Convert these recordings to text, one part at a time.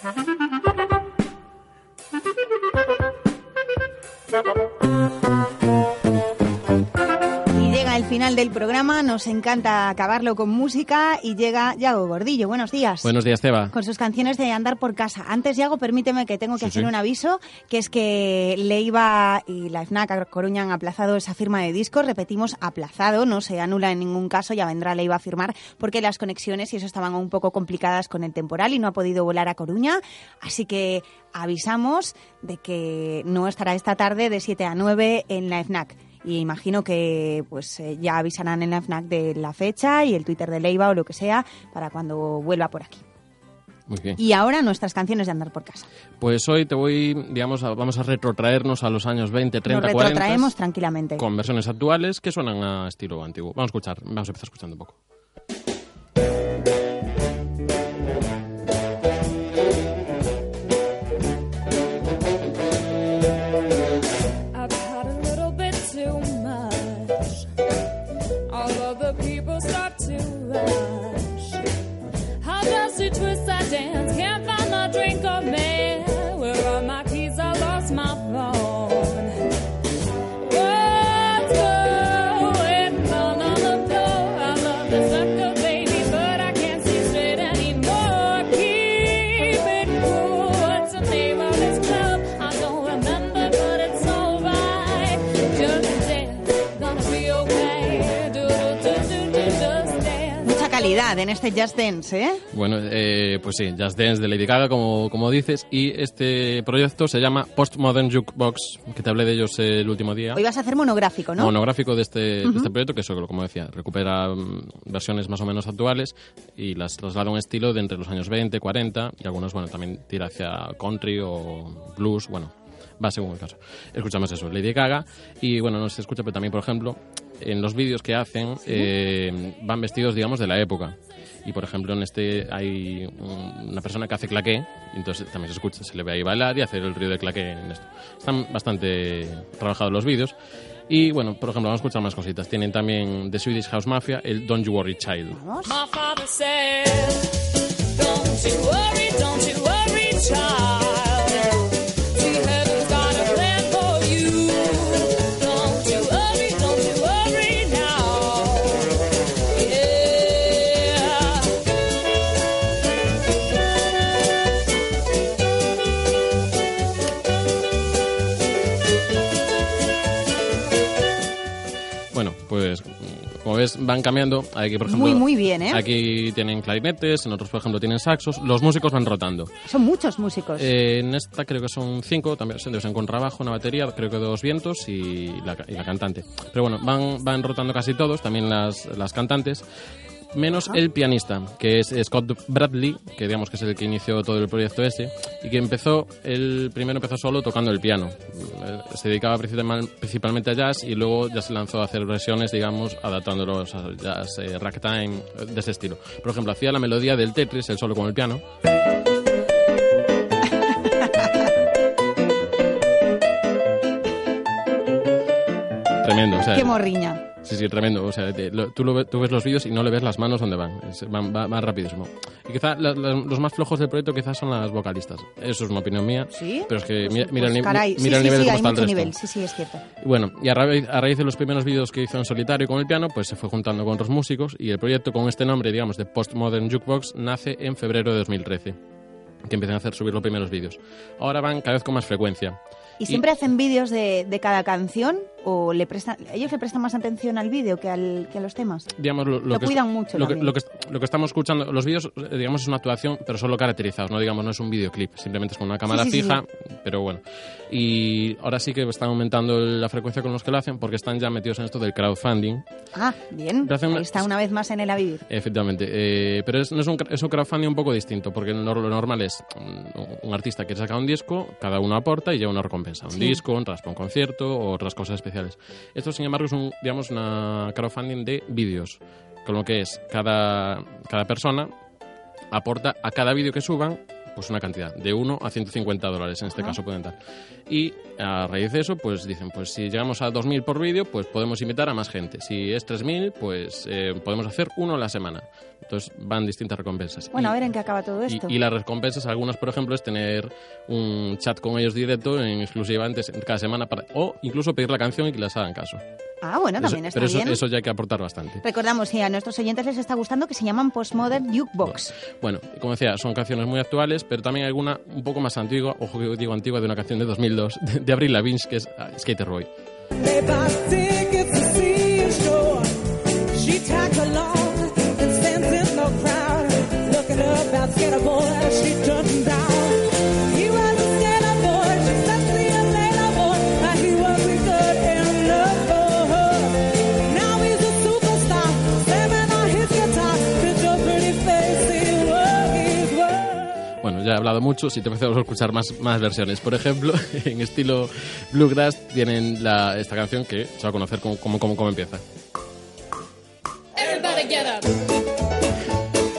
Ha ha ha ha! Final del programa. Nos encanta acabarlo con música y llega Yago Gordillo. Buenos días. Buenos días, Teba. Con sus canciones de Andar por casa. Antes, Yago, permíteme que tengo que hacer un aviso, que es que Leiva y la FNAC Coruña han aplazado esa firma de discos. Repetimos, aplazado, no se anula en ningún caso, ya vendrá Leiva a firmar, porque las conexiones y eso estaban un poco complicadas con el temporal y no ha podido volar a Coruña. Así que avisamos de que no estará esta tarde de 7 a 9 en la FNAC y imagino que pues eh, ya avisarán en la FNAC de la fecha y el Twitter de Leiva o lo que sea para cuando vuelva por aquí. Muy bien. Y ahora nuestras canciones de andar por casa. Pues hoy te voy, digamos, vamos a retrotraernos a los años 20, 30, Nos 40. retrotraemos tranquilamente. Con versiones actuales que suenan a estilo antiguo. Vamos a escuchar, vamos a empezar escuchando un poco. En este Just Dance, ¿eh? Bueno, eh, pues sí, Just Dance de Lady Gaga, como, como dices, y este proyecto se llama Postmodern Jukebox, que te hablé de ellos el último día. Hoy vas a hacer monográfico, ¿no? Monográfico de este, de este proyecto, que eso, como decía, recupera mm, versiones más o menos actuales y las traslada a un estilo de entre los años 20, 40, y algunos, bueno, también tira hacia country o blues, bueno, va según el caso. Escuchamos eso, Lady Gaga, y bueno, no se escucha, pero también, por ejemplo, en los vídeos que hacen eh, van vestidos, digamos, de la época. Y por ejemplo, en este hay una persona que hace claqué, y entonces también se escucha, se le ve ahí bailar y hacer el río de claqué en esto. Están bastante trabajados los vídeos. Y bueno, por ejemplo, vamos a escuchar más cositas. Tienen también The Swedish House Mafia, el Don't You Worry Child. Vamos. Ves van cambiando. Aquí, por ejemplo, muy, muy bien, ¿eh? Aquí tienen clarinetes, en otros, por ejemplo, tienen saxos. Los músicos van rotando. Son muchos músicos. Eh, en esta creo que son cinco, también deben ser con trabajo, una batería, creo que dos vientos y la, y la cantante. Pero bueno, van, van rotando casi todos, también las, las cantantes menos el pianista, que es Scott Bradley, que digamos que es el que inició todo el proyecto ese, y que empezó, el primero empezó solo tocando el piano. Se dedicaba principalmente a jazz y luego ya se lanzó a hacer versiones, digamos, adaptándolos a jazz, eh, ragtime, eh, de ese estilo. Por ejemplo, hacía la melodía del Tetris, el solo con el piano. Tremendo, o sea, Qué morriña. Sí, sí, tremendo. O sea, tú, tú, ves los vídeos y no le ves las manos donde van. van, va, rapidísimo. Y quizá los más flojos del proyecto quizás son las vocalistas. Eso es una opinión mía. ¿Sí? Pero es que pues, mira, mira pues, el, caray. mira sí, el nivel sí, de hay está mucho el resto. nivel. Sí, sí, es cierto. Bueno, y a raíz, a raíz de los primeros vídeos que hizo en solitario con el piano, pues se fue juntando con otros músicos y el proyecto con este nombre, digamos, de Postmodern Jukebox, nace en febrero de 2013 que empiezan a hacer subir los primeros vídeos. Ahora van cada vez con más frecuencia. ¿Y siempre hacen vídeos de, de cada canción? o le prestan, ellos le prestan más atención al vídeo que, al, que a los temas. Digamos, lo, lo, cuidan mucho. Lo que, lo que, lo, que, estamos escuchando, los vídeos, eh, digamos, es una actuación, pero solo caracterizados, no digamos, no es un videoclip, simplemente es con una cámara sí, sí, fija, sí. pero bueno. Y ahora sí que están aumentando la frecuencia con los que lo hacen porque están ya metidos en esto del crowdfunding. Ah, bien. Ahí está una vez más en el Avivir. Efectivamente. Eh, pero es, no es, un, es un crowdfunding un poco distinto porque lo, lo normal es un, un, artista que saca un disco, cada uno aporta y lleva una recompensa. Un disco, un raspa, un concierto o otras cosas especiales. Esto sin embargo, es un, digamos, una crowdfunding de vídeos, con lo que es cada, cada persona aporta a cada vídeo que suban pues una cantidad, de 1 a 150 dólares en este caso pueden dar. Y a raíz de eso, pues dicen, pues si llegamos a 2.000 por vídeo, pues podemos invitar a más gente. Si es 3.000, pues eh, podemos hacer uno a la semana. Entonces van distintas recompensas. Bueno, Y- a ver en qué acaba todo esto. y, y las recompensas, algunas, por ejemplo, es tener un chat con ellos directo en exclusiva antes, cada semana, para, o incluso pedir la canción y que les hagan caso. Ah, bueno, también Eso- está pero eso, bien. eso ya hay que aportar bastante. Recordamos, si a nuestros oyentes les está gustando, que se llaman Postmodern Jukebox. Bueno, como decía, son canciones muy actuales, pero también alguna un poco más antigua, ojo que digo antigua, de una canción de 2002, de, de Avril Lavigne, que es ah, Skater Boy. Hablado mucho, si te empezamos a escuchar más, más versiones. Por ejemplo, en estilo Bluegrass tienen la, esta canción que se va a conocer como, como, como, como empieza.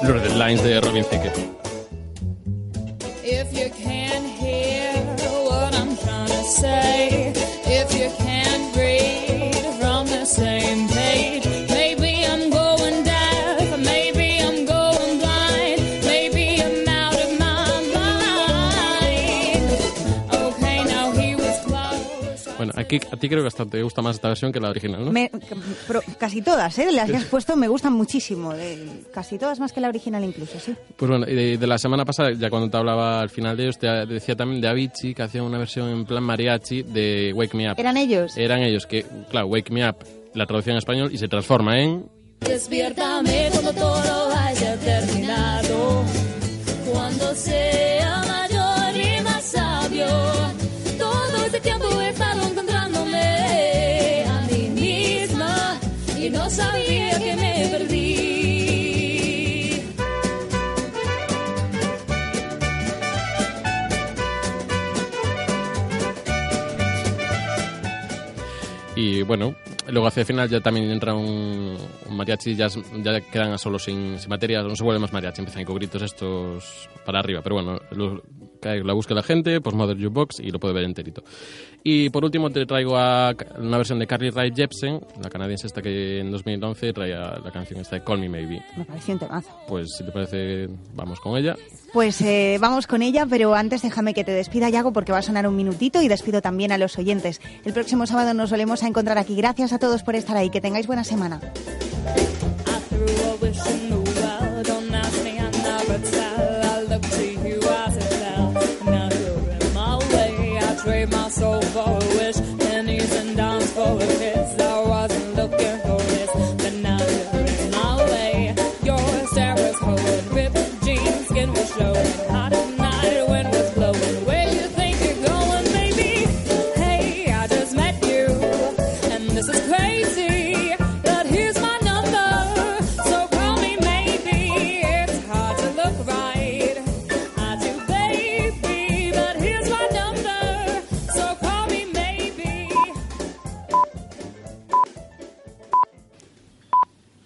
Blurred Lines de Robin Thicke. If you can't hear what I'm trying to say, aquí, a ti creo que hasta te gusta más esta versión que la original, ¿no? Me- pero casi todas, ¿eh? Las que has puesto me gustan muchísimo. eh, casi todas más que la original incluso, sí. Pues bueno, de, de la semana pasada, ya cuando te hablaba al final de ellos, te decía también de Avicii, que hacía una versión en plan mariachi de Wake Me Up. ¿Eran ellos? Eran ellos que, claro, Wake Me Up, la traducción en español, y se transforma en... Despiértame cuando todo haya terminado, bueno, luego hacia el final ya también entra un, un mariachi, ya, ya quedan solo sin, sin materia, no se vuelve más mariachi, empiezan con gritos estos para arriba. Pero bueno, lo, la busca la gente, pues Mother Jukebox y lo puede ver enterito. Y por último te traigo a una versión de Carly Rae Jepsen, la canadiense esta que en 2011 traía la canción esta de Call Me Maybe. Me pareció un temazo. Pues si te parece, vamos con ella. Pues eh, vamos con ella, pero antes déjame que te despida, Yago, porque va a sonar un minutito y despido también a los oyentes. El próximo sábado nos volvemos a encontrar aquí. Gracias a todos por estar ahí. Que tengáis buena semana. A wish a my soul for